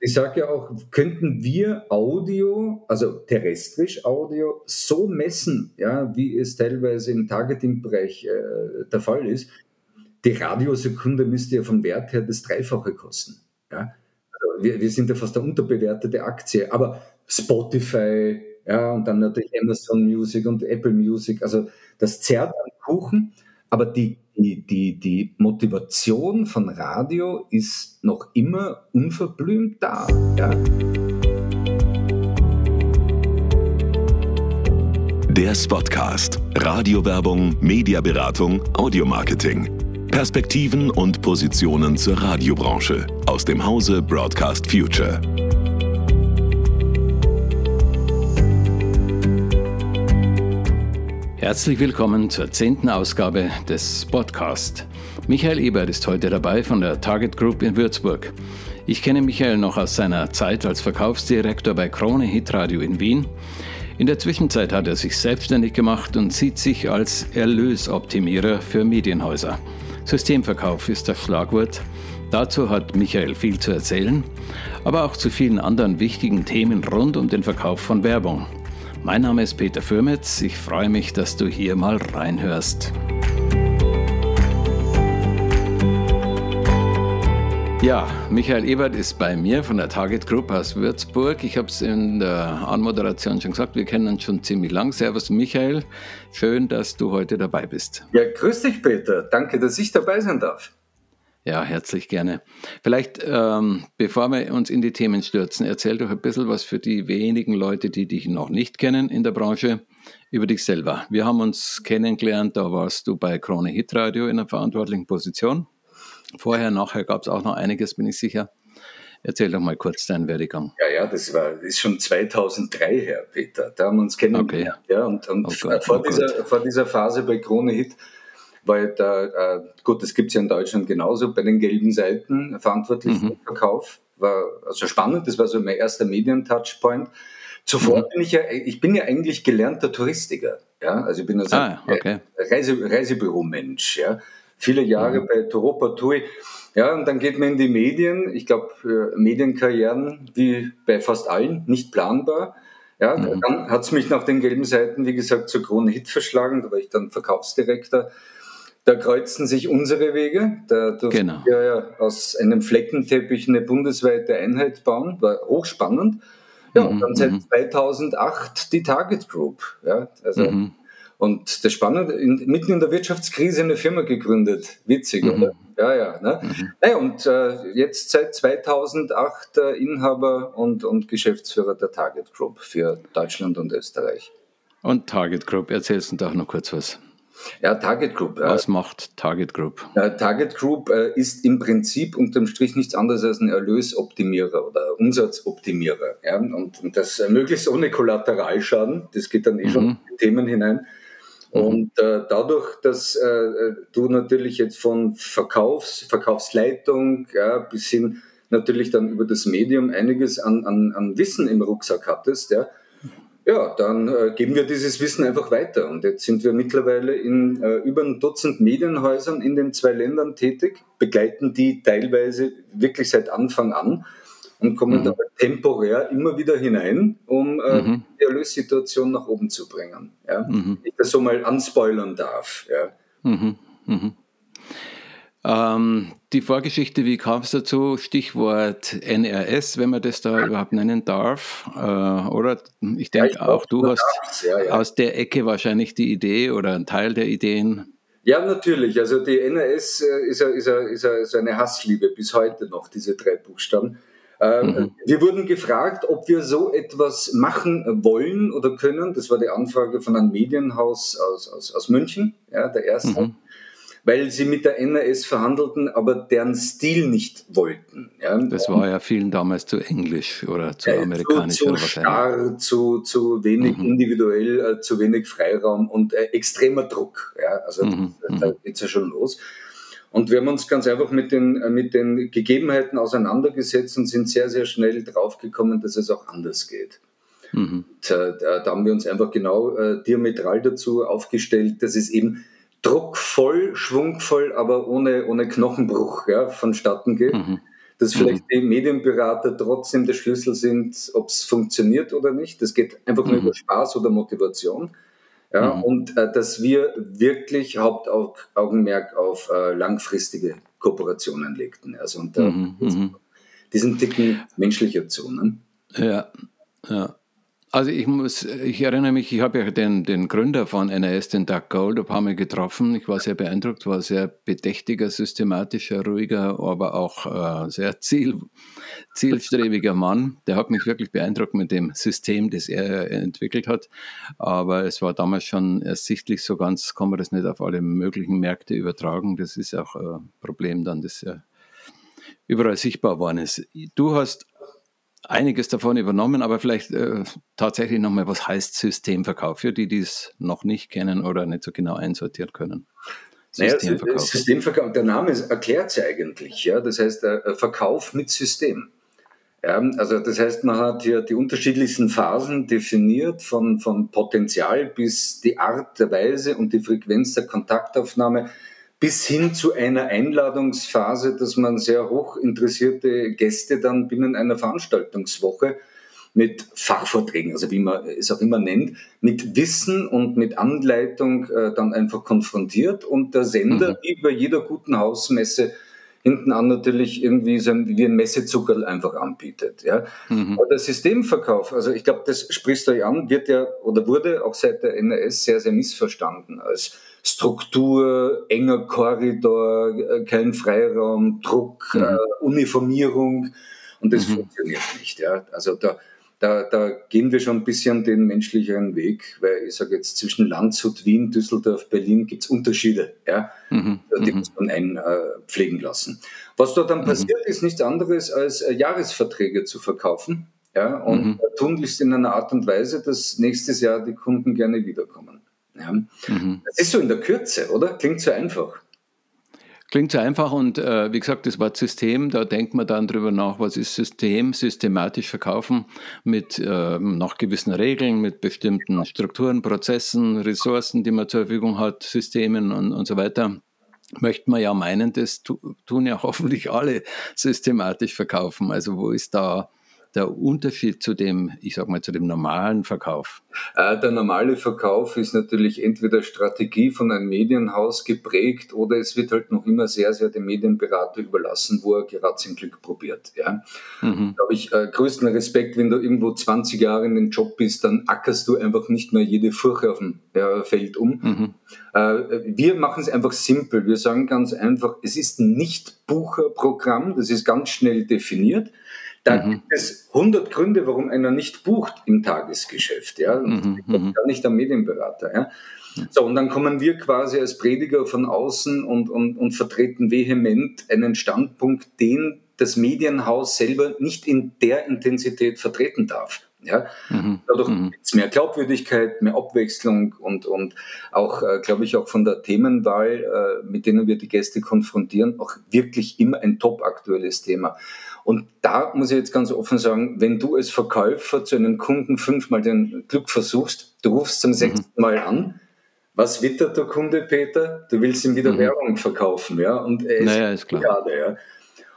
ich sage ja auch, könnten wir Audio, also terrestrisch Audio, so messen, ja, wie es teilweise im Targeting-Bereich äh, der Fall ist, die Radiosekunde müsste ja vom Wert her das Dreifache kosten. Ja? Also wir, wir sind ja fast eine unterbewertete Aktie, aber Spotify, ja, und dann natürlich Amazon Music und Apple Music, also das zerrt am Kuchen, aber die die, die, die Motivation von Radio ist noch immer unverblümt da. Ja. Der Spotcast. Radiowerbung, Mediaberatung, Audiomarketing. Perspektiven und Positionen zur Radiobranche aus dem Hause Broadcast Future. Herzlich willkommen zur zehnten Ausgabe des Podcast. Michael Ebert ist heute dabei von der Target Group in Würzburg. Ich kenne Michael noch aus seiner Zeit als Verkaufsdirektor bei Krone Hitradio in Wien. In der Zwischenzeit hat er sich selbstständig gemacht und sieht sich als Erlösoptimierer für Medienhäuser. Systemverkauf ist das Schlagwort. Dazu hat Michael viel zu erzählen, aber auch zu vielen anderen wichtigen Themen rund um den Verkauf von Werbung. Mein Name ist Peter Fürmetz. Ich freue mich, dass du hier mal reinhörst. Ja, Michael Ebert ist bei mir von der Target Group aus Würzburg. Ich habe es in der Anmoderation schon gesagt, wir kennen uns schon ziemlich lang. Servus Michael, schön, dass du heute dabei bist. Ja, grüß dich Peter, danke, dass ich dabei sein darf. Ja, herzlich gerne. Vielleicht, ähm, bevor wir uns in die Themen stürzen, erzähl doch ein bisschen was für die wenigen Leute, die dich noch nicht kennen in der Branche, über dich selber. Wir haben uns kennengelernt, da warst du bei Krone Hit Radio in einer verantwortlichen Position. Vorher, nachher gab es auch noch einiges, bin ich sicher. Erzähl doch mal kurz deinen Werdegang. Ja, ja, das war das ist schon 2003 her, Peter. Da haben wir uns kennengelernt. Okay. Ja, und, und oh Gott, vor, oh dieser, vor dieser Phase bei Krone Hit weil da, äh, gut, das gibt es ja in Deutschland genauso, bei den gelben Seiten verantwortlich mhm. für den Verkauf. War also spannend, das war so mein erster Medien-Touchpoint. Zuvor mhm. bin ich ja, ich bin ja eigentlich gelernter Touristiker. Ja, also ich bin also ah, okay. Reise, Reisebüromensch. Ja, viele Jahre mhm. bei Toropa Tui. Ja, und dann geht man in die Medien. Ich glaube, Medienkarrieren, wie bei fast allen, nicht planbar. Ja, mhm. dann hat es mich nach den gelben Seiten, wie gesagt, zur Krone Hit verschlagen. Da war ich dann Verkaufsdirektor. Da kreuzen sich unsere Wege. Da durften genau. wir ja aus einem Fleckenteppich eine bundesweite Einheit bauen. War hochspannend. Ja, und dann seit 2008 mhm. die Target Group. Ja, also, mhm. Und das Spannende, in, mitten in der Wirtschaftskrise eine Firma gegründet. Witzig, mhm. oder? Ja, ja. Ne? Mhm. Naja, und äh, jetzt seit 2008 äh, Inhaber und, und Geschäftsführer der Target Group für Deutschland und Österreich. Und Target Group, erzählst du doch noch kurz was. Ja, Target Group. Äh, Was macht Target Group? Target Group äh, ist im Prinzip unterm Strich nichts anderes als ein Erlösoptimierer oder Umsatzoptimierer. Ja? Und, das möglichst ohne Kollateralschaden. Das geht dann eh mhm. schon in Themen hinein. Mhm. Und äh, dadurch, dass äh, du natürlich jetzt von Verkaufs, Verkaufsleitung ja, bis hin natürlich dann über das Medium einiges an, an, an Wissen im Rucksack hattest, ja, ja, dann äh, geben wir dieses Wissen einfach weiter. Und jetzt sind wir mittlerweile in äh, über ein Dutzend Medienhäusern in den zwei Ländern tätig, begleiten die teilweise wirklich seit Anfang an und kommen mhm. dabei temporär immer wieder hinein, um äh, mhm. die Erlössituation nach oben zu bringen. Ja? Mhm. Ich das so mal anspoilern darf. Ja? Mhm. Mhm. Ähm, die Vorgeschichte, wie kam es dazu? Stichwort NRS, wenn man das da überhaupt nennen darf. Äh, oder ich denke ja, auch, du hast ja, ja. aus der Ecke wahrscheinlich die Idee oder einen Teil der Ideen. Ja, natürlich. Also die NRS äh, ist, ist, ist, ist eine Hassliebe bis heute noch, diese drei Buchstaben. Ähm, mhm. Wir wurden gefragt, ob wir so etwas machen wollen oder können. Das war die Anfrage von einem Medienhaus aus, aus, aus München, ja, der erste. Mhm weil sie mit der NRS verhandelten, aber deren Stil nicht wollten. Ja. Das war ja vielen damals zu englisch oder zu äh, amerikanisch. Zu, zu starr, zu, zu wenig mhm. individuell, äh, zu wenig Freiraum und äh, extremer Druck. Ja. Also mhm. da mhm. geht es ja schon los. Und wir haben uns ganz einfach mit den, äh, mit den Gegebenheiten auseinandergesetzt und sind sehr, sehr schnell draufgekommen, dass es auch anders geht. Mhm. Und, äh, da haben wir uns einfach genau äh, diametral dazu aufgestellt, dass es eben druckvoll, schwungvoll, aber ohne, ohne Knochenbruch ja, vonstatten geht. Mhm. dass vielleicht mhm. die Medienberater trotzdem der Schlüssel sind, ob es funktioniert oder nicht. Das geht einfach nur mhm. über Spaß oder Motivation. Ja, mhm. Und äh, dass wir wirklich Hauptaugenmerk auf äh, langfristige Kooperationen legten. Also und äh, diesen dicken menschlicher Zonen. Ja, ja. Also ich muss, ich erinnere mich, ich habe ja den, den Gründer von NAS, den Doug Gold, ein paar Mal getroffen. Ich war sehr beeindruckt, war sehr bedächtiger, systematischer, ruhiger, aber auch äh, sehr ziel, zielstrebiger Mann. Der hat mich wirklich beeindruckt mit dem System, das er entwickelt hat. Aber es war damals schon ersichtlich, so ganz kann man das nicht auf alle möglichen Märkte übertragen. Das ist auch ein Problem dann, das ja überall sichtbar geworden ist. Du hast einiges davon übernommen, aber vielleicht äh, tatsächlich nochmal, was heißt Systemverkauf für die, die es noch nicht kennen oder nicht so genau einsortieren können? Systemverkauf. Naja, Systemverkauf, der Name erklärt es ja eigentlich. Ja? Das heißt, äh, Verkauf mit System. Ja, also das heißt, man hat hier die unterschiedlichsten Phasen definiert, von, von Potenzial bis die Art der Weise und die Frequenz der Kontaktaufnahme bis hin zu einer Einladungsphase, dass man sehr hoch interessierte Gäste dann binnen einer Veranstaltungswoche mit Fachvorträgen, also wie man es auch immer nennt, mit Wissen und mit Anleitung äh, dann einfach konfrontiert und der Sender, mhm. wie bei jeder guten Hausmesse, hinten an natürlich irgendwie so ein, wie ein Messezuckerl einfach anbietet. Ja. Mhm. Aber der Systemverkauf, also ich glaube, das sprichst du ja an, wird ja oder wurde auch seit der NRS sehr, sehr missverstanden als Struktur, enger Korridor, äh, kein Freiraum, Druck, mhm. äh, Uniformierung und das mhm. funktioniert nicht. Ja. Also da, da, da gehen wir schon ein bisschen den menschlicheren Weg, weil ich sage jetzt zwischen Landshut, Wien, Düsseldorf, Berlin gibt es Unterschiede, ja, mhm. die mhm. muss man einpflegen lassen. Was dort dann mhm. passiert, ist nichts anderes als äh, Jahresverträge zu verkaufen. Ja, und mhm. tunlichst in einer Art und Weise, dass nächstes Jahr die Kunden gerne wiederkommen. Ja. Mhm. Das ist so in der Kürze, oder? Klingt so einfach. Klingt so einfach und äh, wie gesagt, das Wort System, da denkt man dann drüber nach, was ist System, systematisch verkaufen mit äh, nach gewissen Regeln, mit bestimmten Strukturen, Prozessen, Ressourcen, die man zur Verfügung hat, Systemen und, und so weiter. Möchte man ja meinen, das tun ja hoffentlich alle systematisch verkaufen. Also wo ist da der Unterschied zu dem, ich sag mal, zu dem normalen Verkauf? Äh, der normale Verkauf ist natürlich entweder Strategie von einem Medienhaus geprägt oder es wird halt noch immer sehr, sehr dem Medienberater überlassen, wo er gerade sein Glück probiert. Ja. Mhm. Da habe ich äh, größten Respekt, wenn du irgendwo 20 Jahre in den Job bist, dann ackerst du einfach nicht mehr jede Furche auf dem äh, Feld um. Mhm. Äh, wir machen es einfach simpel. Wir sagen ganz einfach, es ist ein Nicht-Bucher-Programm, das ist ganz schnell definiert. Da mhm. gibt es 100 Gründe, warum einer nicht bucht im Tagesgeschäft. Ja? Mhm. mhm. Gar nicht am Medienberater. Ja? So, und dann kommen wir quasi als Prediger von außen und, und, und vertreten vehement einen Standpunkt, den das Medienhaus selber nicht in der Intensität vertreten darf. Ja? Mhm. Dadurch mhm. gibt es mehr Glaubwürdigkeit, mehr Abwechslung und, und auch, äh, glaube ich, auch von der Themenwahl, äh, mit denen wir die Gäste konfrontieren, auch wirklich immer ein top aktuelles Thema. Und da muss ich jetzt ganz offen sagen, wenn du als Verkäufer zu einem Kunden fünfmal den Glück versuchst, du rufst zum mhm. sechsten Mal an, was wittert der Kunde, Peter? Du willst ihm wieder mhm. Werbung verkaufen, ja? Und er ist, naja, ist klar. Gerade, ja?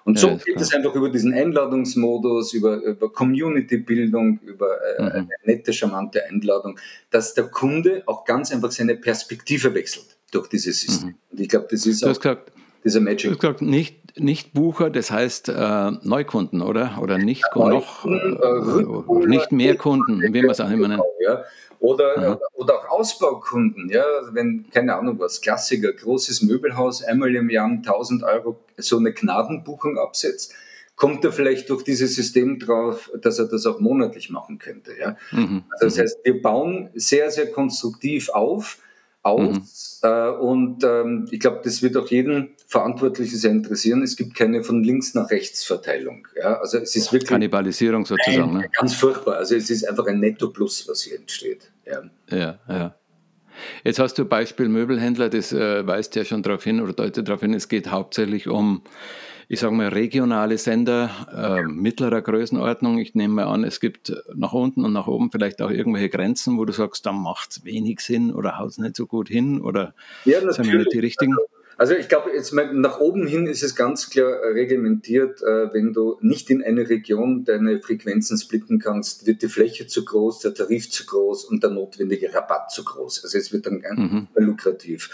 Und so ja, geht es einfach über diesen Einladungsmodus, über, über Community-Bildung, über äh, mhm. eine nette, charmante Einladung, dass der Kunde auch ganz einfach seine Perspektive wechselt durch dieses System. Mhm. Und ich glaube, das ist du auch gesagt, dieser Magic. Du hast gesagt, nicht, nicht Bucher, das heißt äh, Neukunden, oder? Oder nicht ja, noch, äh, äh nicht mehr Kunden, wie man es auch immer nennt. Ja. Oder, oder auch Ausbaukunden, ja, wenn, keine Ahnung was, Klassiker, großes Möbelhaus, einmal im Jahr 1000 Euro so eine Gnadenbuchung absetzt, kommt er vielleicht durch dieses System drauf, dass er das auch monatlich machen könnte. Ja? Mhm. Also das mhm. heißt, wir bauen sehr, sehr konstruktiv auf, aus. Mhm. Äh, und ähm, ich glaube, das wird auch jeden Verantwortlichen sehr interessieren. Es gibt keine von links nach rechts Verteilung. Ja? Also es ist wirklich Kannibalisierung sozusagen. ne? Ganz furchtbar. Also es ist einfach ein Netto-Plus, was hier entsteht. Ja, ja. ja. Jetzt hast du Beispiel Möbelhändler, das äh, weist ja schon darauf hin oder deutet darauf hin, es geht hauptsächlich um ich sage mal, regionale Sender äh, mittlerer Größenordnung. Ich nehme mal an, es gibt nach unten und nach oben vielleicht auch irgendwelche Grenzen, wo du sagst, da macht es wenig Sinn oder haut es nicht so gut hin oder ja, sind wir nicht die richtigen? Also ich glaube, jetzt nach oben hin ist es ganz klar reglementiert, äh, wenn du nicht in eine Region deine Frequenzen splitten kannst, wird die Fläche zu groß, der Tarif zu groß und der notwendige Rabatt zu groß. Also es wird dann mhm. lukrativ.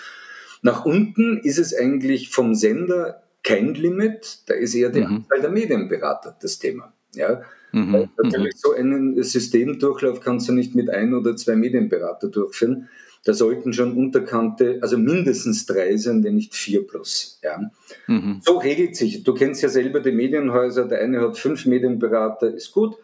Nach unten ist es eigentlich vom Sender kein Limit, da ist eher die mhm. Anzahl der Medienberater das Thema. Ja? Mhm. Natürlich mhm. so einen Systemdurchlauf kannst du nicht mit ein oder zwei Medienberater durchführen. Da sollten schon Unterkante, also mindestens drei sein, wenn nicht vier plus. Ja. Mhm. So regelt sich. Du kennst ja selber die Medienhäuser. Der eine hat fünf Medienberater, ist gut.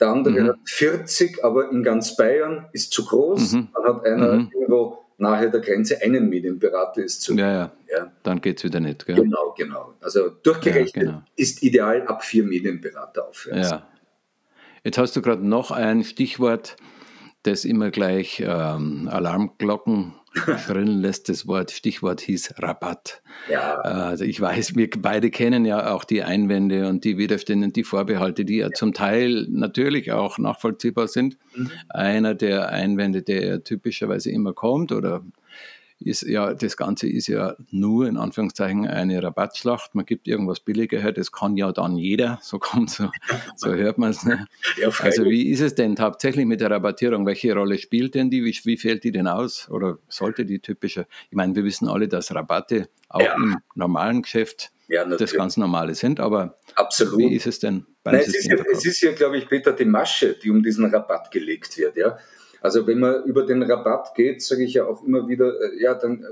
Der andere mhm. hat 40, aber in ganz Bayern ist zu groß. Mhm. Dann hat einer mhm. irgendwo nahe der Grenze einen Medienberater ist zu. Ja, ja. ja. Dann geht es wieder nicht. Gell? Genau, genau. Also durchgerechnet ja, genau. ist ideal ab vier Medienberater aufwärts. Ja. Jetzt hast du gerade noch ein Stichwort das immer gleich ähm, Alarmglocken schrillen lässt. Das Wort, Stichwort hieß Rabatt. Ja. Also ich weiß, wir beide kennen ja auch die Einwände und die Widerstände und die Vorbehalte, die ja zum Teil natürlich auch nachvollziehbar sind. Mhm. Einer der Einwände, der typischerweise immer kommt oder ist ja, das Ganze ist ja nur in Anführungszeichen eine Rabattschlacht. Man gibt irgendwas billiger her, das kann ja dann jeder, so kommt so, so hört man es. Ne? Ja, also wie ist es denn tatsächlich mit der Rabattierung? Welche Rolle spielt denn die? Wie, wie fällt die denn aus? Oder sollte die typische? Ich meine, wir wissen alle, dass Rabatte auch ja. im normalen Geschäft ja, das ganz Normale sind, aber Absolut. wie ist es denn beim Nein, es ist, ja, es ist ja, glaube ich, Peter, die Masche, die um diesen Rabatt gelegt wird. Ja? Also wenn man über den Rabatt geht, sage ich ja auch immer wieder, äh, ja, dann äh,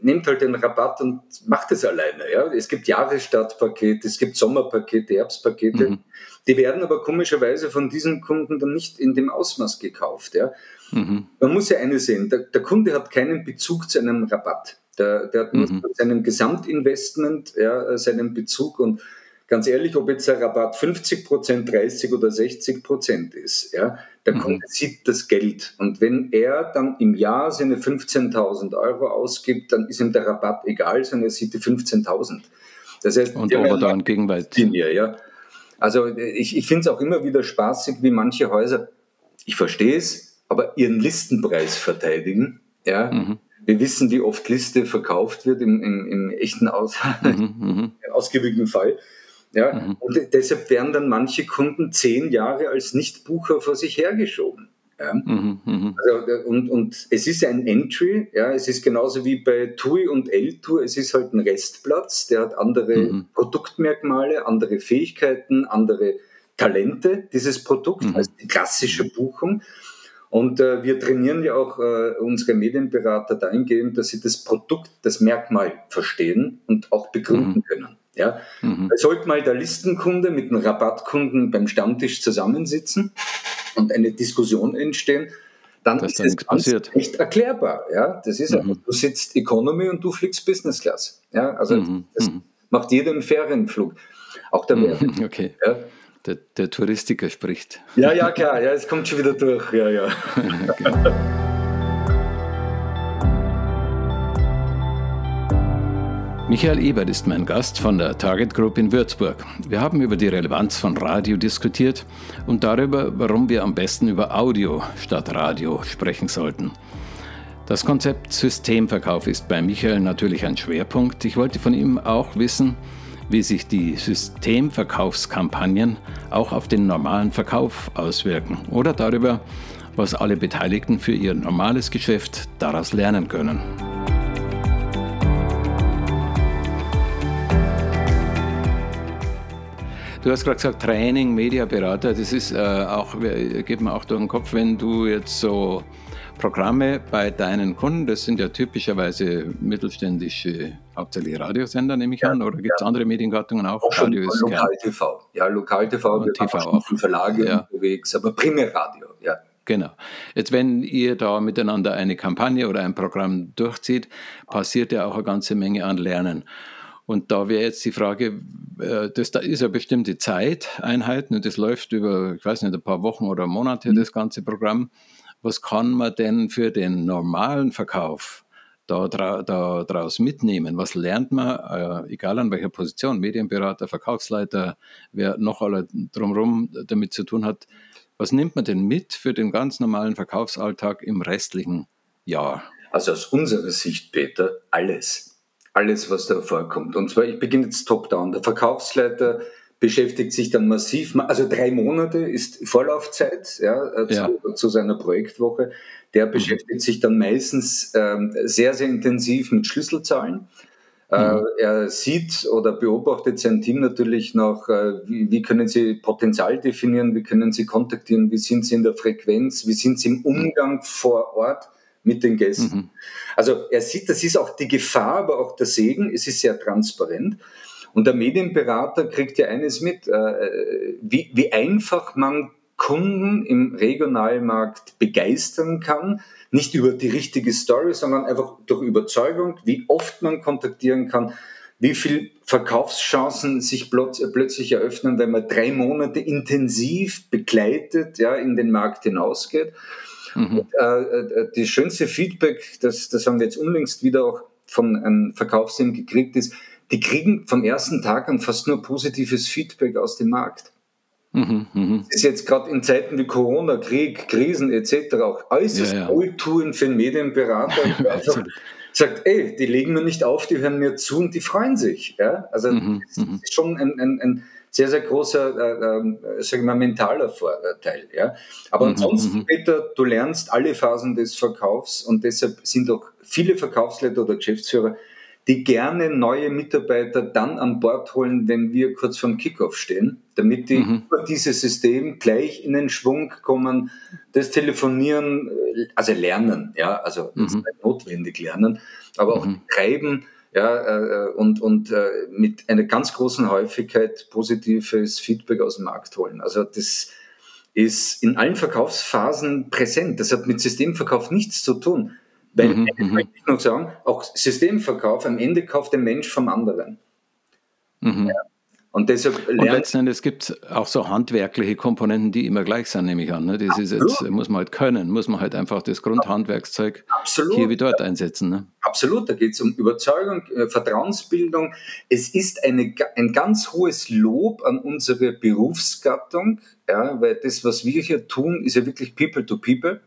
nehmt halt den Rabatt und macht es alleine. Ja? Es gibt Jahresstartpakete, es gibt Sommerpakete, Herbstpakete. Mhm. Die werden aber komischerweise von diesen Kunden dann nicht in dem Ausmaß gekauft. Ja? Mhm. Man muss ja eine sehen, der, der, Kunde hat keinen Bezug zu einem Rabatt. Der, der hat nur mhm. seinem Gesamtinvestment ja, seinen Bezug und ganz ehrlich, ob jetzt der Rabatt 50 Prozent, 30 oder 60 Prozent ist, ja, der mhm. Kunde sieht das Geld. Und wenn er dann im Jahr seine 15.000 Euro ausgibt, dann ist ihm der Rabatt egal, sondern er sieht die 15.000. Das heißt, und aber dann Gegenwart. Mir, ja. Also ich, ich finde es auch immer wieder spaßig, wie manche Häuser, ich verstehe es, aber ihren Listenpreis verteidigen. Ja. Mhm. Wir wissen, wie oft Liste verkauft wird im, im, im echten Aus mhm, mhm. ausgewogenen Fall. Ja? Mhm. Und deshalb werden dann manche Kunden zehn Jahre als Nichtbucher vor sich hergeschoben. Ja? Mhm, mh. also, und, und es ist ein Entry, ja, es ist genauso wie bei TUI und L-Tour, es ist halt ein Restplatz, der hat andere mhm. Produktmerkmale, andere Fähigkeiten, andere Talente, dieses Produkt, mhm. als die klassische Buchung. Und äh, wir trainieren ja auch äh, unsere Medienberater dahingehend, dass sie das Produkt, das Merkmal verstehen und auch begründen mhm. können. Ja? Mhm. Da sollte mal der Listenkunde mit dem Rabattkunden beim Stammtisch zusammensitzen und eine Diskussion entstehen, dann das ist das passiert. nicht erklärbar. Ja? Das ist mhm. du sitzt Economy und du fliegst Business Class. Ja? Also mhm. das mhm. macht jeder im Ferienflug. Auch der mhm. Okay. Ja? Der, der, Touristiker spricht. Ja, ja, klar, ja, es kommt schon wieder durch. Ja, ja. genau. Michael Ebert ist mein Gast von der Target Group in Würzburg. Wir haben über die Relevanz von Radio diskutiert und darüber, warum wir am besten über Audio statt Radio sprechen sollten. Das Konzept Systemverkauf ist bei Michael natürlich ein Schwerpunkt. Ich wollte von ihm auch wissen, wie sich die Systemverkaufskampagnen auch auf den normalen Verkauf auswirken oder darüber, was alle Beteiligten für ihr normales Geschäft daraus lernen können. Du hast gerade gesagt, Training, Mediaberater, das ist äh, auch, geht mir auch durch den Kopf, wenn du jetzt so Programme bei deinen Kunden, das sind ja typischerweise mittelständische, hauptsächlich Radiosender, nehme ich ja, an, oder gibt es ja. andere Mediengattungen auch? auch Radio ist Lokal-TV. Ja, Lokal-TV, wir TV auch. Verlage ja. unterwegs, aber Primärradio, ja. Genau. Jetzt, wenn ihr da miteinander eine Kampagne oder ein Programm durchzieht, passiert ja auch eine ganze Menge an Lernen. Und da wäre jetzt die Frage, äh, das da ist ja bestimmte Zeiteinheiten und das läuft über, ich weiß nicht, ein paar Wochen oder Monate, mhm. das ganze Programm. Was kann man denn für den normalen Verkauf da, da daraus mitnehmen? Was lernt man, äh, egal an welcher Position, Medienberater, Verkaufsleiter, wer noch alle drumherum damit zu tun hat, was nimmt man denn mit für den ganz normalen Verkaufsalltag im restlichen Jahr? Also aus unserer Sicht, Peter, alles alles, was da vorkommt. Und zwar, ich beginne jetzt top-down. Der Verkaufsleiter beschäftigt sich dann massiv, also drei Monate ist Vorlaufzeit ja, äh, ja. Zu, zu, seiner Projektwoche. Der mhm. beschäftigt sich dann meistens ähm, sehr, sehr intensiv mit Schlüsselzahlen. Äh, mhm. er sieht oder beobachtet sein Team natürlich noch, äh, wie, wie, können sie Potenzial definieren, wie können sie kontaktieren, wie sind sie in der Frequenz, wie sind sie im Umgang vor Ort mit den Gästen. Mhm. Also er sieht, das ist auch die Gefahr, aber auch der Segen, es ist sehr transparent. Und der Medienberater kriegt ja eines mit, äh, wie, wie einfach man Kunden im Regionalmarkt begeistern kann, nicht über die richtige Story, sondern einfach durch Überzeugung, wie oft man kontaktieren kann, wie viel Verkaufschancen sich plötzlich eröffnen, wenn man drei Monate intensiv begleitet ja, in den Markt hinausgeht. Mhm. Und, äh, äh die schönste Feedback, das, das haben wir jetzt unlängst wieder auch von einem Verkaufsteam gekriegt, ist, die kriegen vom ersten Tag an fast nur positives Feedback aus dem Markt. Mhm, mh. Das ist jetzt gerade in Zeiten wie Corona, Krieg, Krisen etc. auch äußerst ja, ja. wohltuend für einen Medienberater. einfach sagt, ey, die legen mir nicht auf, die hören mir zu und die freuen sich. Ja? Also mhm, das mhm. ist schon ein, ein, ein sehr, sehr großer, äh, äh, sag ich mal, mentaler Vorteil. Ja? Aber mhm, ansonsten, mhm. Peter, du lernst alle Phasen des Verkaufs und deshalb sind auch viele Verkaufsleiter oder Geschäftsführer die gerne neue Mitarbeiter dann an Bord holen, wenn wir kurz vorm Kickoff stehen, damit die mhm. über dieses System gleich in den Schwung kommen, das Telefonieren, äh, also lernen, ja, also mhm. notwendig lernen, aber auch mhm. treiben, ja, äh, und, und äh, mit einer ganz großen Häufigkeit positives Feedback aus dem Markt holen. Also das ist in allen Verkaufsphasen präsent. Das hat mit Systemverkauf nichts zu tun. Weil, mhm, mhm, möchte ich noch sagen, auch Systemverkauf, am Ende kauft der Mensch vom anderen. Mhm. Ja. Und deshalb und letzten Endes gibt es auch so handwerkliche Komponenten, die immer gleich sind, nehme ich an. Ne? Das ist jetzt, muss man halt können, muss man halt einfach das Grundhandwerkszeug Absolut. hier wie dort einsetzen. Ne? Absolut, da geht es um Überzeugung, äh, Vertrauensbildung. Es ist eine, ein ganz hohes Lob an unsere Berufsgattung, ja, weil das, was wir hier tun, ist ja wirklich People to People.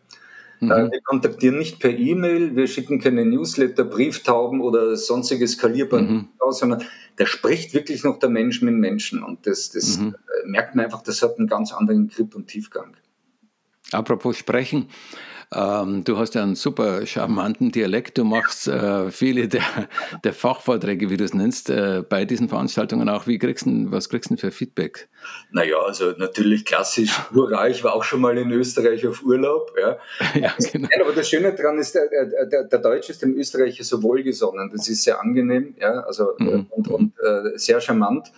Mhm. Äh, wir kontaktieren nicht per E-Mail, wir schicken keine Newsletter, Brieftauben oder sonstige skalierbare mhm. aus, sondern da spricht wirklich noch der Mensch mit Menschen. Und das, das mhm. Äh, merkt man einfach, das hat einen ganz anderen Grip und Tiefgang. Apropos Sprechen, ähm, du hast ja einen super charmanten Dialekt. Du machst äh, viele der, der, Fachvorträge, wie du es nennst, äh, bei diesen Veranstaltungen auch. Wie kriegst du, was kriegst du für Feedback? Naja, also natürlich klassisch. Hurra, ich war auch schon mal in Österreich auf Urlaub. Ja, ja genau. Nein, aber das Schöne daran ist, der, der, der Deutsche ist dem Österreicher so wohlgesonnen. Das ist sehr angenehm ja, also, mhm. und, und äh, sehr charmant.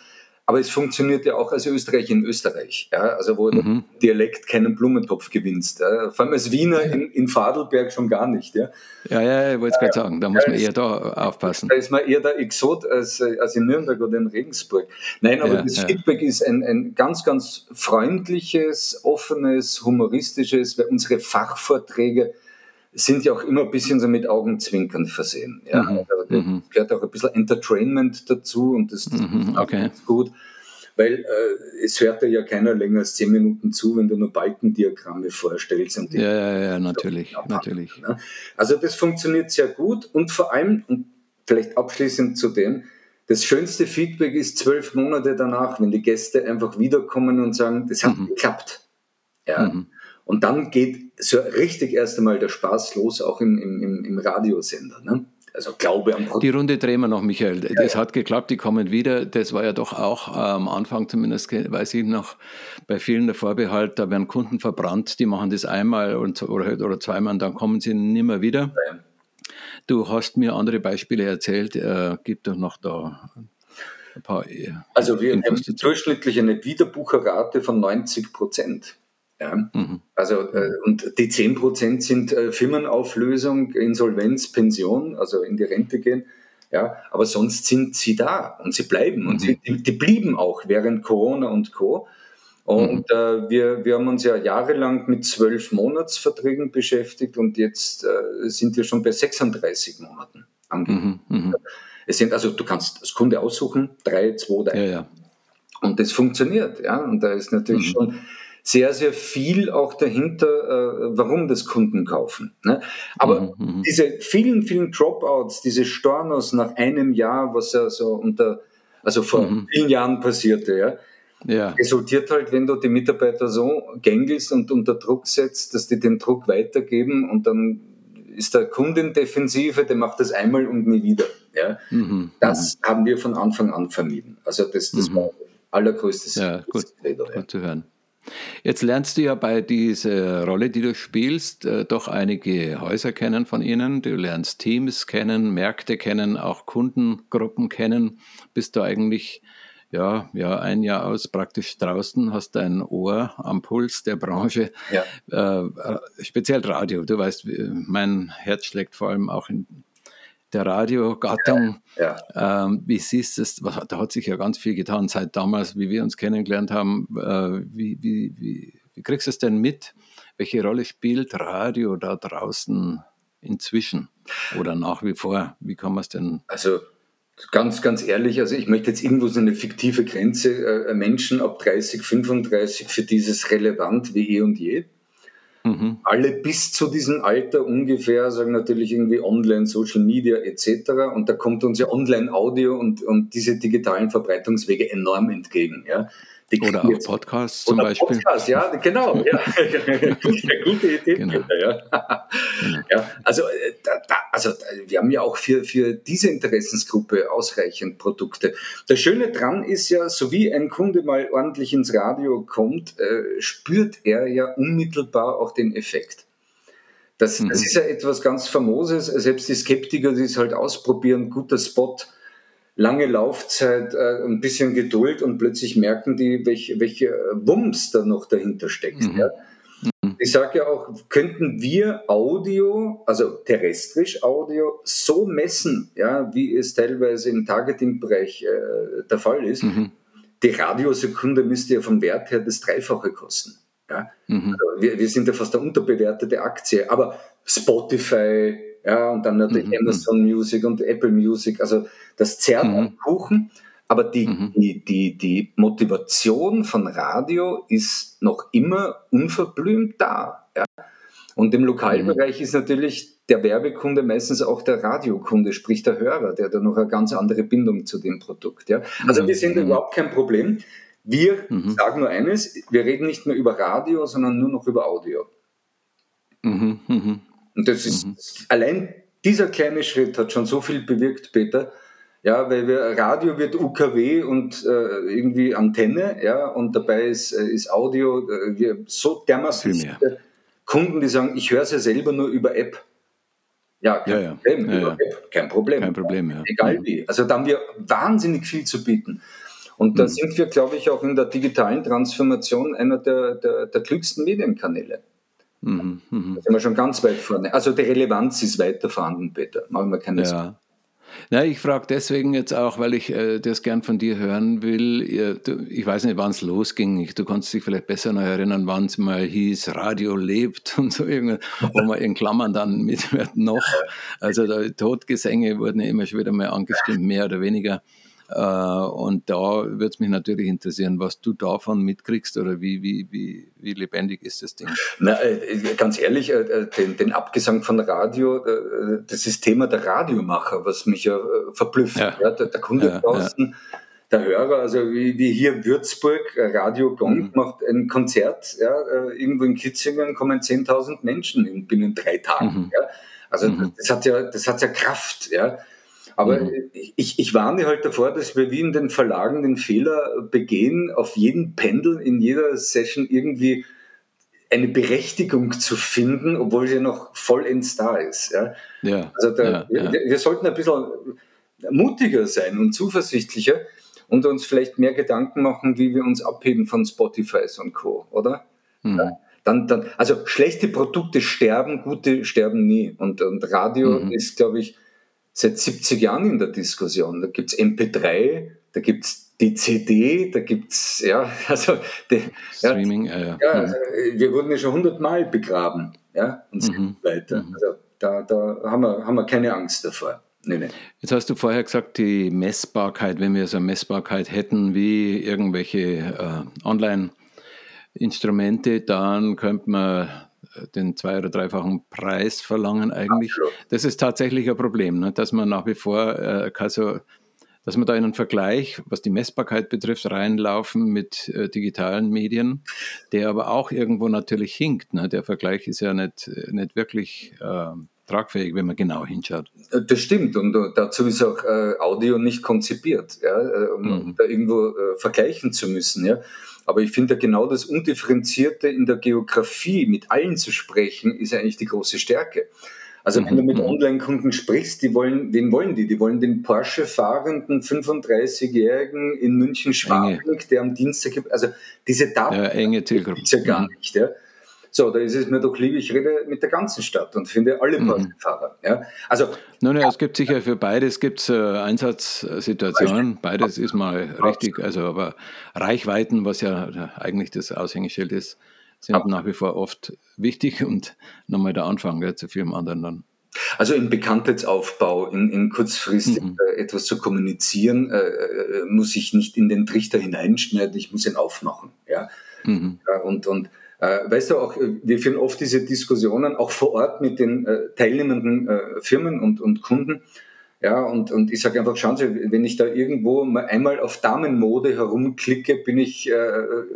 Aber es funktioniert ja auch als Österreich in Österreich, ja, also wo mhm. der Dialekt keinen Blumentopf gewinnst. Ja. Vor allem als Wiener in, in Fadelberg schon gar nicht. Ja, ja, ja ich wollte es gerade sagen, da muss man eher da aufpassen. Da ist man eher der Exot als, als in Nürnberg oder in Regensburg. Nein, aber das. Feedback ist ein, ein ganz, ganz freundliches, offenes, humoristisches, weil unsere Fachvorträge sind ja auch immer ein bisschen so mit Augenzwinkern versehen. Ja? Mhm. Also da mhm. gehört auch ein bisschen Entertainment dazu und das, das mhm. okay. ist gut. Weil äh, es hört ja keiner länger als zehn Minuten zu, wenn du nur Balkendiagramme vorstellst. Und ja, ja, ja, natürlich. natürlich. Ne? Also das funktioniert sehr gut und vor allem, und vielleicht abschließend zu dem, das schönste Feedback ist zwölf Monate danach, wenn die Gäste einfach wiederkommen und sagen, das hat mhm. geklappt. Ja. Mhm. Und dann geht so richtig erst einmal der Spaß los, auch im, im, im Radiosender. Ne? Also Glaube am Die Runde drehen wir noch, Michael. Ja, das ja. hat geklappt, die kommen wieder. Das war ja doch auch äh, am Anfang zumindest, weiß ich noch, bei vielen der Vorbehalt, da werden Kunden verbrannt, die machen das einmal und, oder, oder zweimal und dann kommen sie nimmer wieder. Ja. Du hast mir andere Beispiele erzählt, äh, gibt doch noch da ein paar. Äh, also wir Infos haben durchschnittlich eine Wiederbucherrate von 90 Prozent. Ja? Mhm. Also, äh, und die 10% sind äh, Firmenauflösung, Insolvenz, Pension, also in die Rente gehen. Ja, aber sonst sind sie da und sie bleiben. Und mhm. sie, die, die, blieben auch während Corona und Co. Und mhm. äh, wir, wir haben uns ja jahrelang mit zwölf Monatsverträgen beschäftigt und jetzt äh, sind wir schon bei 36 Monaten angegeben. Mhm. mhm. Es sind also, du kannst als Kunde aussuchen, drei, zwei, drei. Ja, ja. Und das funktioniert, ja. Und da ist natürlich mhm. schon sehr, sehr viel auch dahinter, äh, warum das Kunden kaufen. Ne? Aber mhm, mhm. diese vielen, vielen Dropouts, diese Stornos nach einem Jahr, was ja so unter, also vor mhm. vielen Jahren passierte, ja, ja. resultiert halt, wenn du die Mitarbeiter so gängelst und unter Druck setzt, dass die den Druck weitergeben und dann ist der Kundendefensive, der macht das einmal und nie wieder. Ja? Mhm. Das mhm. haben wir von Anfang an vermieden. Also das, das mhm. war allergrößtes ja, gut, Credo, ja. gut zu hören. Jetzt lernst du ja bei dieser Rolle, die du spielst, äh, doch einige Häuser kennen von ihnen. Du lernst Teams kennen, Märkte kennen, auch Kundengruppen kennen. Bist du eigentlich ja, ja, ein Jahr aus praktisch draußen, hast dein Ohr am Puls der Branche, ja. äh, äh speziell Radio. Du weißt, mein Herz schlägt vor allem auch in der Radiogattung. Ja, ja. Ähm, wie siehst du es? Da hat sich ja ganz viel getan seit damals, wie wir uns kennengelernt haben. Äh, wie, wie, wie, wie kriegst du es denn mit? Welche Rolle spielt Radio da draußen inzwischen oder nach wie vor? Wie kann man es denn? Also ganz, ganz ehrlich, also ich möchte jetzt irgendwo so eine fiktive Grenze, äh, Menschen ab 30, 35, für dieses relevant wie eh und je. Mhm. Alle bis zu diesem Alter ungefähr sagen natürlich irgendwie Online, Social Media etc. Und da kommt uns ja Online-Audio und, und diese digitalen Verbreitungswege enorm entgegen. Ja. Oder auch Podcasts zum Beispiel. Podcasts, ja, genau. Ja. gute Idee. Genau. Ja. genau. ja. also, äh, da, da, also wir haben ja auch für, für diese Interessensgruppe ausreichend Produkte. Das Schöne dran ist ja, so wie ein Kunde mal ordentlich ins Radio kommt, äh, spürt er ja unmittelbar auch den Effekt. Das, mhm. das ist ja etwas ganz Famoses. Selbst die Skeptiker, die es halt ausprobieren, guter Spot, lange Laufzeit, äh, ein bisschen Geduld und plötzlich merken die, welche, welche Wumms da noch dahinter steckt. Mhm. Ja. Mhm. Ich sage ja auch, könnten wir Audio, also terrestrisch Audio, so messen, ja, wie es teilweise im Targeting-Bereich äh, der Fall ist, mhm. die Radiosekunde müsste ja vom Wert her das Dreifache kosten. Ja? Mhm. Also wir, wir sind ja fast eine unterbewertete Aktie, aber Spotify, ja, und dann natürlich mhm. Amazon Music und Apple Music. Also das zerrt mhm. am Kuchen. Aber die, mhm. die, die, die Motivation von Radio ist noch immer unverblümt da. Ja? Und im Lokalbereich mhm. ist natürlich der Werbekunde meistens auch der Radiokunde, sprich der Hörer, der da noch eine ganz andere Bindung zu dem Produkt. Ja? Also wir sind mhm. überhaupt kein Problem. Wir mhm. sagen nur eines, wir reden nicht mehr über Radio, sondern nur noch über Audio. Mhm. Mhm. Und das ist mhm. allein dieser kleine Schritt hat schon so viel bewirkt, Peter. Ja, weil wir Radio wird UKW und äh, irgendwie Antenne, ja, und dabei ist, äh, ist Audio, äh, wir so dermaßen Kunden, die sagen, ich höre es ja selber nur über App. Ja, kein ja, Problem, ja, über App, kein Problem. Kein Problem, ja. Egal mhm. wie. Also da haben wir wahnsinnig viel zu bieten. Und da mhm. sind wir, glaube ich, auch in der digitalen Transformation einer der, der, der klügsten Medienkanäle. Mhm, mh. Da sind wir schon ganz weit vorne. Also die Relevanz ist weiter vorhanden, Peter. Machen wir keine ja. Sorgen. Na, ich frage deswegen jetzt auch, weil ich äh, das gern von dir hören will. Ja, du, ich weiß nicht, wann es losging. Du kannst dich vielleicht besser noch erinnern, wann es mal hieß, Radio lebt und so irgendwas, wo man in Klammern dann mit noch. Also Todgesänge wurden immer schon wieder mal angestimmt, mehr oder weniger. Äh, und da würde es mich natürlich interessieren, was du davon mitkriegst oder wie, wie, wie, wie lebendig ist das Ding? Na, äh, ganz ehrlich, äh, den, den, Abgesang von Radio, das ist Thema der Radiomacher, was mich ja verblüfft. Ja. ja der, der, Kunde ja, draußen. Der Hörer, also wie, wie hier in Würzburg, Radio Gong mhm. macht ein Konzert, ja, irgendwo in Kitzingen kommen 10.000 Menschen in, binnen drei Tagen. Mhm. Ja. Also mhm. das hat ja, das hat ja Kraft, ja. Aber mhm. ich, ich warne halt davor, dass wir wie in den Verlagen den Fehler begehen, auf jeden Pendel in jeder Session irgendwie eine Berechtigung zu finden, obwohl sie noch vollends da ist. Ja? Ja, also da, ja, ja. Wir, wir, sollten ein bisschen mutiger sein und zuversichtlicher und uns vielleicht mehr Gedanken machen, wie wir uns abheben von Spotify und Co., oder? Mhm. Dann, dann, also schlechte Produkte sterben, gute sterben nie. Und, und Radio mhm. ist, glaube ich, seit 70 Jahren in der Diskussion. Da gibt es MP3, da gibt es die CD, da gibt es, ja, also die, Streaming, ja, ja, ja. Also, wir wurden ja schon hundertmal begraben, ja, und so mhm. weiter. Mhm. Also da, da haben, wir, haben wir keine Angst davor. Nee, nee. Jetzt hast du vorher gesagt, die Messbarkeit, wenn wir so eine Messbarkeit hätten wie irgendwelche äh, Online- Instrumente, dann könnte man den zwei- oder dreifachen Preis verlangen eigentlich. Absolut. Das ist tatsächlich ein Problem, ne? dass man nach wie vor äh, so, dass man da in einen Vergleich, was die Messbarkeit betrifft, reinlaufen mit äh, digitalen Medien, der aber auch irgendwo natürlich hinkt. Ne? Der Vergleich ist ja nicht, nicht wirklich äh, tragfähig, wenn man genau hinschaut. Äh, das stimmt und äh, dazu ist auch äh, Audio nicht konzipiert, ja, äh, um mhm. da irgendwo vergleichen zu müssen. Ja. Aber ich finde ja genau das Undifferenzierte in der Geografie, mit allen zu sprechen, ist eigentlich die große Stärke. Also wenn du mit mhm. Online-Kunden sprichst, die wollen, wen wollen die? Die wollen den Porsche-fahrenden 35-Jährigen in München-Schwabing, der am Dienstag, also diese Daten ja, enge Zielgruppe. ja gar mhm. nicht. Ja. So, da ist es mir doch lieb, ich rede mit der ganzen Stadt und finde alle Porsche-Fahrer. Mhm. Ja. Also, Nun ja, es gibt sicher für beides gibt's, äh, Einsatzsituationen. Beides ist mal richtig, also aber Reichweiten, was ja eigentlich das Aushängeschild ist, sind Ab nach wie vor oft wichtig und nochmal der Anfang gell, zu vielem anderen dann. Also im Bekanntheitsaufbau, in, in kurzfristig mhm. äh, etwas zu kommunizieren, äh, äh muss ich nicht in den Trichter hineinschneiden, ich muss ihn aufmachen. Ja? Mhm. ja und, und äh, weißt du auch, äh, wir führen oft diese Diskussionen auch vor Ort mit den äh, teilnehmenden Firmen und, und Kunden. Ja, und, und ich sage einfach, schauen Sie, wenn ich da irgendwo mal einmal auf Damenmode herumklicke, bin ich äh,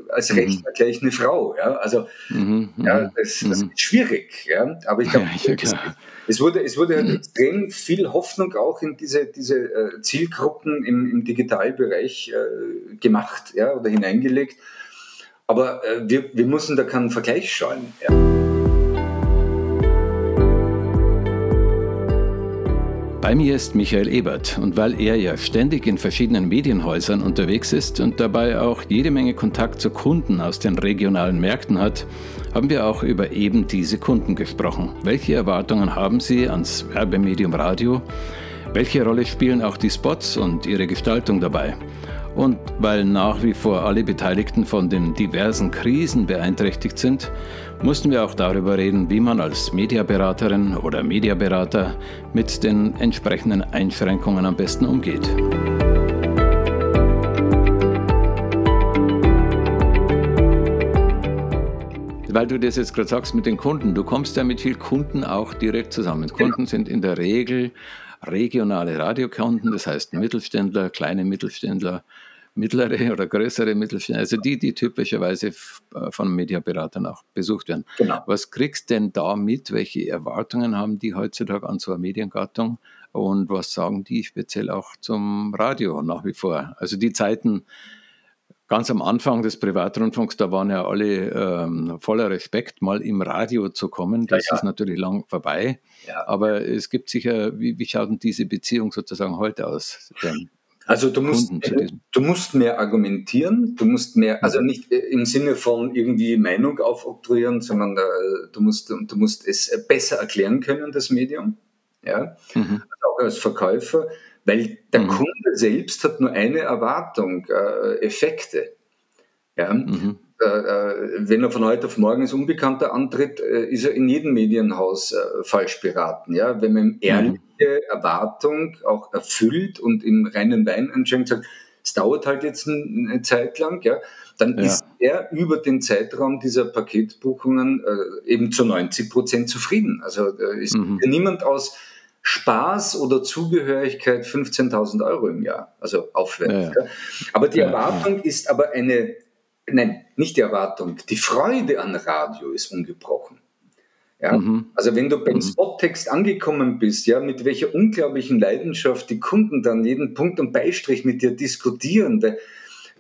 als mhm. Rechner gleich eine Frau. Ja, also mhm, ja, mhm, das, das mhm. ist schwierig. Ja, aber ich glaube, ja, es, es, wurde, es wurde halt extrem viel Hoffnung auch in diese, diese äh, Zielgruppen im, im Digitalbereich äh, gemacht ja, oder hineingelegt. Aber äh, wir, wir müssen da keinen Vergleich schauen. Ja. Bei mir ist Michael Ebert und weil er ja ständig in verschiedenen Medienhäusern unterwegs ist und dabei auch jede Menge Kontakt zu Kunden aus den regionalen Märkten hat, haben wir auch über eben diese Kunden gesprochen. Welche Erwartungen haben sie ans Werbemedium Radio? Welche Rolle spielen auch die Spots und ihre Gestaltung dabei? Und weil nach wie vor alle Beteiligten von den diversen Krisen beeinträchtigt sind, mussten wir auch darüber reden, wie man als Mediaberaterin oder Mediaberater mit den entsprechenden Einschränkungen am besten umgeht. Weil du das jetzt gerade sagst mit den Kunden, du kommst ja mit vielen Kunden auch direkt zusammen. Kunden sind in der Regel regionale Radiokunden, das heißt Mittelständler, kleine Mittelständler, mittlere oder größere Mittelständler, also die, die typischerweise äh, von Mediaberatern auch besucht werden. Genau. Was kriegst du denn da mit? Welche Erwartungen haben die heutzutage an so eine Mediengattung? Und was sagen die speziell auch zum Radio nach wie vor? Also die Zeiten, ganz am Anfang des Privatrundfunks, da waren ja alle ähm, voller Respekt, mal im Radio zu kommen. Das ja, ja. ist natürlich lang vorbei. Ja. Aber es gibt sicher, wie, wie schaut denn diese Beziehung sozusagen heute aus? Denn also du musst, du musst mehr argumentieren, du musst mehr, also nicht äh, im Sinne von irgendwie Meinung aufoktroyieren, sondern äh, du, musst, du musst es besser erklären können, das Medium, ja, mhm. also auch als Verkäufer, weil der mhm. Kunde selbst hat nur eine Erwartung, äh, Effekte. Ja. Mhm. Äh, äh, wenn er von heute auf morgen als Unbekannter antritt, äh, ist er in jedem Medienhaus falsch beraten. Ja? Wenn man ihm mhm. ehrliche Erwartung auch erfüllt und im reinen Wein anschenkt, sagt, es dauert halt jetzt eine Zeit lang, ja, dann ja. ist er über den Zeitraum dieser Paketbuchungen äh, eben zu 90 Prozent zufrieden. Also äh, ist mhm. niemand aus Spaß oder Zugehörigkeit 15.000 Euro im Jahr, also aufwärts. Ja, ja. Aber die Erwartung ist aber eine nein, nicht die Erwartung, die Freude an Radio ist ungebrochen. Ja? Mhm. Also wenn du beim mhm. Spottext angekommen bist, ja, mit welcher unglaublichen Leidenschaft die Kunden dann jeden Punkt und Beistrich mit dir diskutieren, weil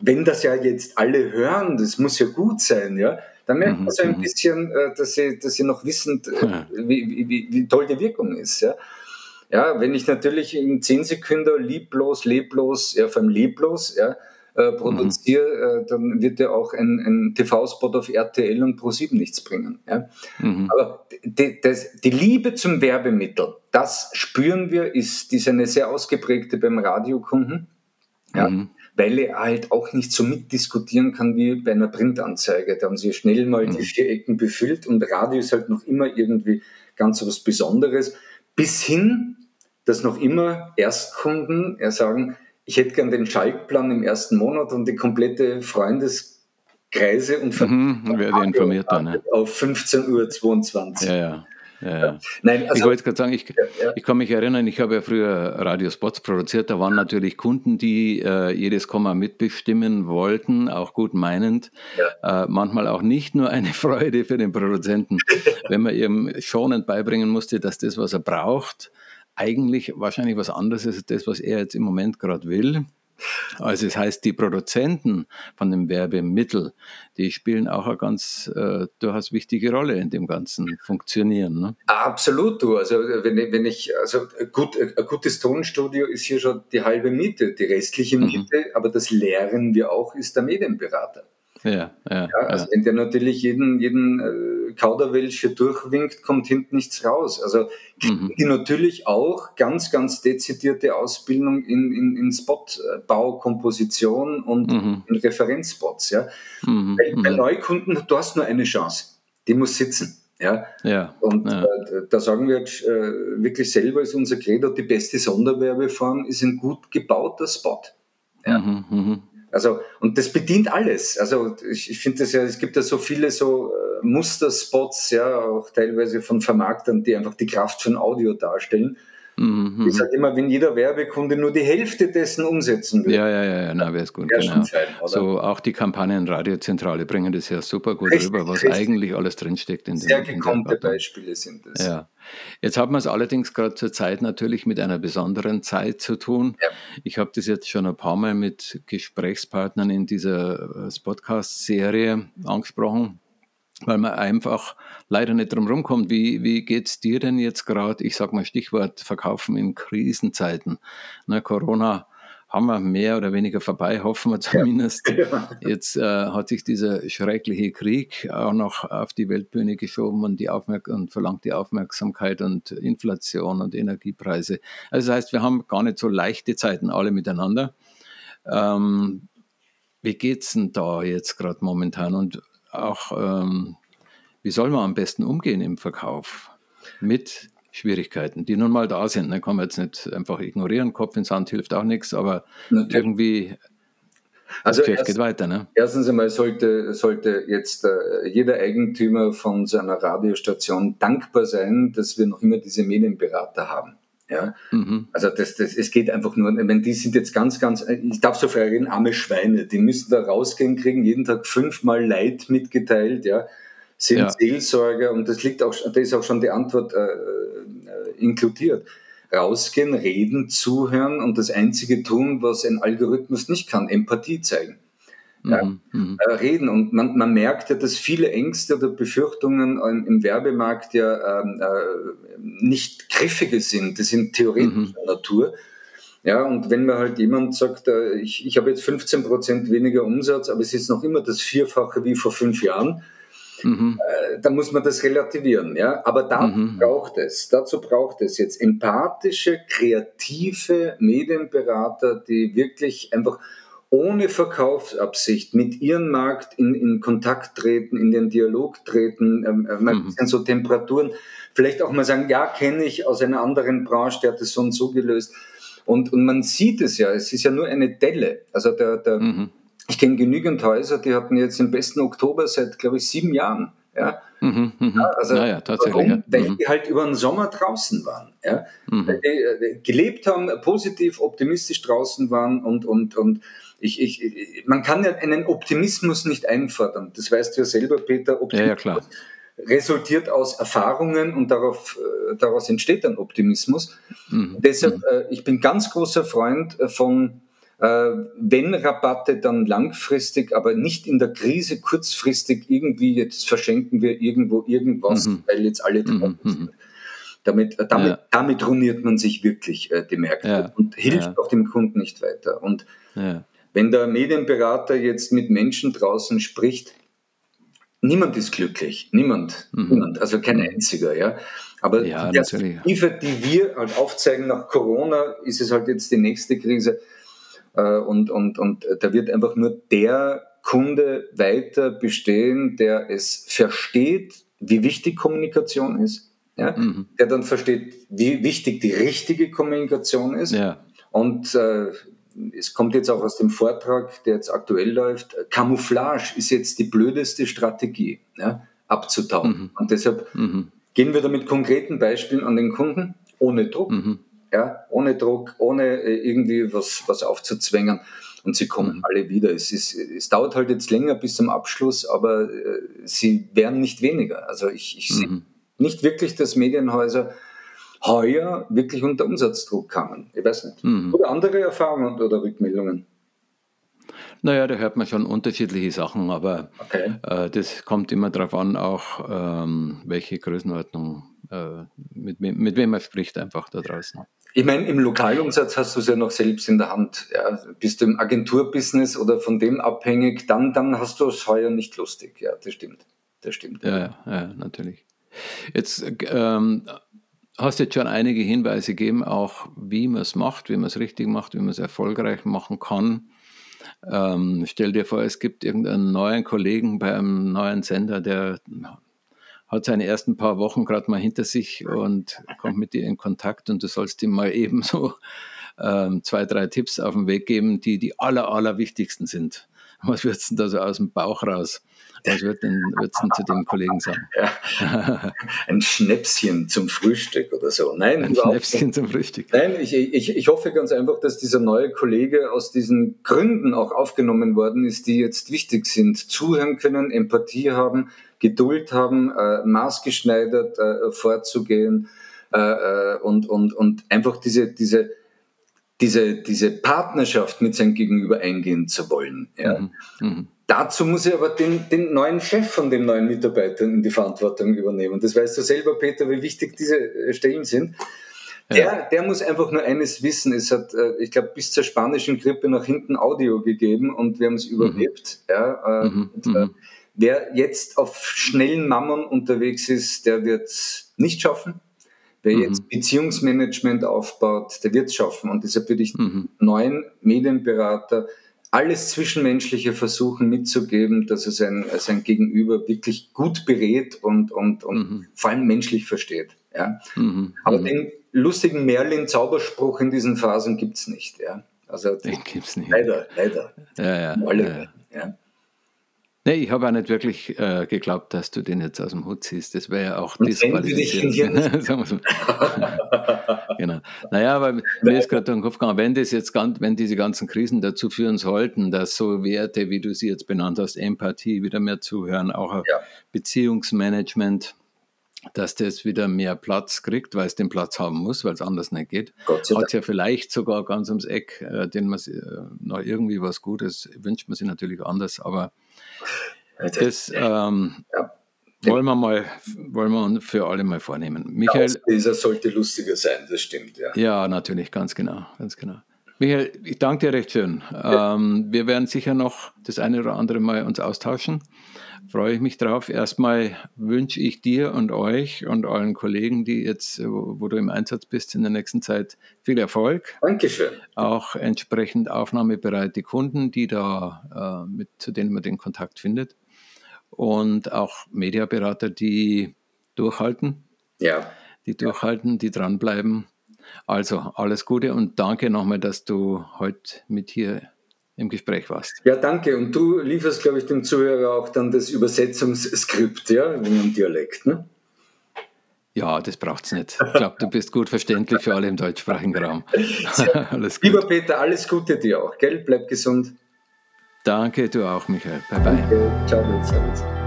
wenn das ja jetzt alle hören, das muss ja gut sein, ja, dann merkt man so ein mhm. bisschen, äh, dass sie, dass sie noch wissen, äh, wie, wie, wie toll die Wirkung ist. Ja. Ja, wenn ich natürlich in 10 Sekunden lieblos, leblos, ja, vor allem leblos, ja, äh, produziere, mhm. äh, dann wird ja auch ein, ein TV-Spot auf RTL und Pro7 nichts bringen. Ja? Mhm. Aber die, das, die, Liebe zum Werbemittel, das spüren wir, ist, ist eine sehr ausgeprägte beim Radiokunden. Ja? Mhm. Weil er halt auch nicht so mitdiskutieren kann wie bei einer Printanzeige. Da haben sie schnell mal die mhm. vier Ecken befüllt und Radio ist halt noch immer irgendwie ganz was Besonderes. Bis hin, dass noch immer Erstkunden er sagen, ich hätte gern den Schaltplan im ersten Monat und die komplette Freundeskreis Kreise und mhm, werde informiert dann, ja. auf 15.22 Uhr. Ja, ja. Ja, ja. Nein, also, ich wollte gerade sagen, ich, ja, ich kann mich erinnern, ich habe ja früher Radiospots produziert, da waren natürlich Kunden, die äh, jedes Komma mitbestimmen wollten, auch gut meinend. Äh, manchmal auch nicht nur eine Freude für den Produzenten, wenn man ihm schonend beibringen musste, dass das, was er braucht, eigentlich wahrscheinlich was anderes ist als das, was er jetzt im Moment gerade will. Also das heißt, die Produzenten von dem Werbemittel, die spielen auch eine ganz äh, durchaus wichtige Rolle in dem ganzen Funktionieren. Ne? Absolut, du. Also wenn, wenn ich, also gut, ein gutes Tonstudio ist hier schon die halbe Miete. Die restliche mhm. Miete, mhm. aber das lehren wir auch, ist der Medienberater. Ja, ja, ja, also ja. wenn der natürlich jeden, jeden äh, Kauderwelsch hier durchwinkt, kommt hinten nichts raus. Also kriegen mhm. die natürlich auch ganz, ganz dezidierte Ausbildung in, in, in Spotbau, Komposition und mhm. in Referenzspots. Ja. Mhm. Bei, bei mhm. Neukunden, du hast nur eine Chance. Die muss sitzen. Ja? ja und ja. Äh, da sagen wir jetzt, äh, wirklich selber, ist unser Credo, die beste Sonderwerbeform ist ein gut gebauter Spot. Ja? Mhm, mhm. Also, und das bedient alles. Also, ich, ich finde das ja, es gibt ja so viele so äh, Musterspots, ja, auch teilweise von Vermarktern, die einfach die Kraft von Audio darstellen. Mhm. Ich sage immer, wenn jeder Werbekunde nur die Hälfte dessen umsetzen würde. Ja, ja, ja, ja na, wäre es gut. Genau. So auch die Kampagnen Radiozentrale bringen das ja super gut richtig, rüber, was richtig. eigentlich alles drinsteckt in den Sehr gekonnte Beispiele sind das. Ja. Jetzt hat man es allerdings gerade zur Zeit natürlich mit einer besonderen Zeit zu tun. Ja. Ich habe das jetzt schon ein paar Mal mit Gesprächspartnern in dieser äh, Podcast-Serie angesprochen weil man einfach leider nicht drum rumkommt. Wie, wie geht es dir denn jetzt gerade? Ich sage mal Stichwort Verkaufen in Krisenzeiten. Ne, Corona haben wir mehr oder weniger vorbei, hoffen wir zumindest. Ja. Jetzt äh, hat sich dieser schreckliche Krieg auch noch auf die Weltbühne geschoben und, die Aufmerk und verlangt die Aufmerksamkeit und Inflation und Energiepreise. Also das heißt, wir haben gar nicht so leichte Zeiten alle miteinander. Ähm, wie geht es denn da jetzt gerade momentan? Und auch, ähm, wie soll man am besten umgehen im Verkauf mit Schwierigkeiten, die nun mal da sind. Ne? Kann man jetzt nicht einfach ignorieren, Kopf ins Sand hilft auch nichts, aber Natürlich. irgendwie also das erst, geht weiter. Ne? Erstens einmal sollte, sollte jetzt äh, jeder Eigentümer von seiner Radiostation dankbar sein, dass wir noch immer diese Medienberater haben. Ja? Mhm. Also das, das, es geht einfach nur, wenn die sind jetzt ganz, ganz, ich darf so frei reden, arme Schweine, die müssen da rausgehen, kriegen jeden Tag fünfmal Leid mitgeteilt, ja, sind ja. Seelsorger und das liegt auch, da ist auch schon die Antwort äh, äh, inkludiert. Rausgehen, reden, zuhören und das Einzige tun, was ein Algorithmus nicht kann, Empathie zeigen ja, mhm, mhm. äh, reden. Und man, man merkt ja, dass viele Ängste oder Befürchtungen im, im Werbemarkt ja ähm, äh, nicht griffige sind. Das sind theoretischer mhm. Natur. Ja, und wenn mir halt jemand sagt, äh, ich, ich habe jetzt 15 Prozent weniger Umsatz, aber es ist noch immer das Vierfache wie vor fünf Jahren, mhm. äh, dann muss man das relativieren. Ja, aber dazu mhm. braucht es, dazu braucht es jetzt empathische, kreative Medienberater, die wirklich einfach ohne Verkaufsabsicht mit ihrem Markt in, in Kontakt treten, in den Dialog treten, ähm, äh, mal mhm. so Temperaturen, vielleicht auch mal sagen, ja, kenne ich aus einer anderen Branche, der hat das so und so gelöst. Und, und man sieht es ja, es ist ja nur eine Delle. Also der, der, mhm. ich kenne genügend Häuser, die hatten jetzt den besten Oktober seit, glaube ich, sieben Jahren. Ja, mhm, mh. ja also naja, tatsächlich, warum? Ja. weil mhm. die halt über den Sommer draußen waren, ja, mhm. weil die äh, gelebt haben, positiv, optimistisch draußen waren und und und ich, ich, man kann ja einen Optimismus nicht einfordern. Das weißt du ja selber, Peter. Optimismus ja, ja, resultiert aus Erfahrungen und darauf, äh, daraus entsteht dann Optimismus. Mhm. Deshalb, äh, ich bin ganz großer Freund von, äh, wenn Rabatte, dann langfristig, aber nicht in der Krise kurzfristig irgendwie, jetzt verschenken wir irgendwo irgendwas, mhm. weil jetzt alle mhm. drauf sind. Damit, äh, damit, ja. damit ruiniert man sich wirklich äh, die Märkte ja. und hilft ja. auch dem Kunden nicht weiter. Und wenn der Medienberater jetzt mit Menschen draußen spricht, niemand ist glücklich. Niemand. Mhm. Niemand. Also kein mhm. einziger, ja. Aber ja, die Perspektive, die wir halt aufzeigen nach Corona, ist es halt jetzt die nächste Krise. Äh, und, und, und da wird einfach nur der Kunde weiter bestehen, der es versteht, wie wichtig Kommunikation ist. Ja? Mhm. Der dann versteht, wie wichtig die richtige Kommunikation ist. Ja. Und äh, es kommt jetzt auch aus dem Vortrag, der jetzt aktuell läuft, Camouflage ist jetzt die blödeste Strategie, ja, abzutauchen. Mhm. Und deshalb mhm. gehen wir da mit konkreten Beispielen an den Kunden, ohne Druck, mhm. ja, ohne Druck, ohne äh, irgendwie was, was aufzuzwängen. Und sie kommen mhm. alle wieder. Es, ist, es dauert halt jetzt länger bis zum Abschluss, aber äh, sie werden nicht weniger. Also ich, ich sehe mhm. nicht wirklich, dass Medienhäuser heuer wirklich unter Umsatzdruck kamen. Ich weiß nicht. Mhm. Oder andere Erfahrungen oder Rückmeldungen? Naja, da hört man schon unterschiedliche Sachen, aber okay. äh, das kommt immer darauf an, auch ähm, welche Größenordnung, äh, mit, mit, wem man spricht einfach da draußen. Ich meine, im Lokalumsatz hast du es ja noch selbst in der Hand. Ja, bist du im Agenturbusiness oder von dem abhängig, dann, dann hast du es heuer nicht lustig. Ja, das stimmt. Das stimmt. Ja, ja, ja natürlich. Jetzt ähm, hast jetzt schon einige Hinweise gegeben, auch wie man es macht, wie man es richtig macht, wie man es erfolgreich machen kann. Ähm, stell dir vor, es gibt irgendeinen neuen Kollegen bei einem neuen Sender, der hat seine ersten paar Wochen gerade mal hinter sich und kommt mit dir in Kontakt und du sollst ihm mal eben so ähm, zwei, drei Tipps auf den Weg geben, die die aller, aller wichtigsten sind. Was würdest du da so aus dem Bauch raus was wird denn, würdest du zu dem Kollegen sagen? Ja. Ein Schnäpschen zum Frühstück oder so. Nein, ein Schnäpschen zum Frühstück. Nein, ich, ich, ich hoffe ganz einfach, dass dieser neue Kollege aus diesen Gründen auch aufgenommen worden ist, die jetzt wichtig sind. Zuhören können, Empathie haben, Geduld haben, äh, maßgeschneidert äh, vorzugehen äh, äh und, und, und einfach diese, diese, diese, diese Partnerschaft mit seinem Gegenüber eingehen zu wollen. Ja. Mhm. Mhm. Dazu muss er aber den, den neuen Chef von dem neuen Mitarbeiter in die Verantwortung übernehmen. Das weißt du selber, Peter, wie wichtig diese äh, Stellen sind. Der, ja. der muss einfach nur eines wissen. Es hat, äh, ich glaube, bis zur spanischen Grippe nach hinten Audio gegeben und wir haben es mhm. überlebt. Mhm. Ja, mhm. Und, mhm. wer jetzt auf schnellen Mammon unterwegs ist, der wird es nicht schaffen. Wer mhm. jetzt Beziehungsmanagement aufbaut, der wird es schaffen. Und deshalb würde ich mhm. neuen Medienberater alles Zwischenmenschliche versuchen mitzugeben, dass er sein, sein Gegenüber wirklich gut berät und, und, und mhm. vor allem menschlich versteht. Ja? Mhm. Aber mhm. den lustigen Merlin-Zauberspruch in diesen Phasen gibt es nicht. Ja? Also, den gibt es nicht. Leider, leider. Ja, ja, Alle, ja. ja. Nee, ich habe auch nicht wirklich äh, geglaubt, dass du den jetzt aus dem Hut ziehst. Das wäre ja auch disqualifiziert. genau. Naja, aber mir ist gerade durch den Kopf gegangen, wenn das jetzt ganz, wenn diese ganzen Krisen dazu führen sollten, dass so Werte, wie du sie jetzt benannt hast, Empathie, wieder mehr zuhören, auch ja. Beziehungsmanagement, dass das wieder mehr Platz kriegt, weil es den Platz haben muss, weil es anders nicht geht. Hat es ja vielleicht sogar ganz ums Eck, äh, den man äh, noch irgendwie was Gutes wünscht man sich natürlich anders, aber das ähm, ja. wollen wir mal wollen wir für alle mal vornehmen. Michael, dieser sollte lustiger sein, das stimmt, ja. Ja, natürlich, ganz genau, ganz genau. Michael, ich danke dir recht schön. Ja. Ähm, wir werden sicher noch das eine oder andere Mal uns austauschen. Freue ich mich drauf. Erstmal wünsche ich dir und euch und allen Kollegen, die jetzt, wo, wo du im Einsatz bist in der nächsten Zeit, viel Erfolg. Dankeschön. Auch entsprechend aufnahmebereite Kunden, die da, äh, mit, zu denen man den Kontakt findet. Und auch Mediaberater, die durchhalten. Ja. Die durchhalten, die dranbleiben also alles Gute und danke nochmal, dass du heute mit hier im Gespräch warst. Ja, danke. Und du lieferst, glaube ich, dem Zuhörer auch dann das Übersetzungsskript, ja, in einem Dialekt, ne? Ja, das braucht es nicht. Ich glaube, du bist gut verständlich für alle im deutschsprachigen Raum. alles gut. Lieber Peter, alles Gute dir auch, gell? Bleib gesund. Danke, du auch, Michael. Bye bye. Danke. Ciao, servus.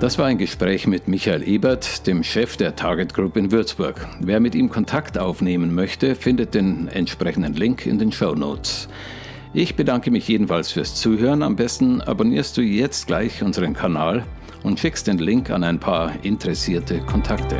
Das war ein Gespräch mit Michael Ebert, dem Chef der Target Group in Würzburg. Wer mit ihm Kontakt aufnehmen möchte, findet den entsprechenden Link in den Show Notes. Ich bedanke mich jedenfalls fürs Zuhören. Am besten abonnierst du jetzt gleich unseren Kanal und schickst den Link an ein paar interessierte Kontakte.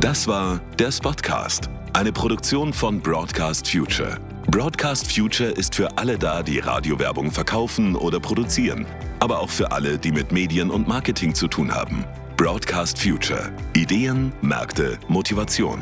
Das war der Spotcast, eine Produktion von Broadcast Future. Broadcast Future ist für alle da, die Radiowerbung verkaufen oder produzieren, aber auch für alle, die mit Medien und Marketing zu tun haben. Broadcast Future. Ideen, Märkte, Motivation.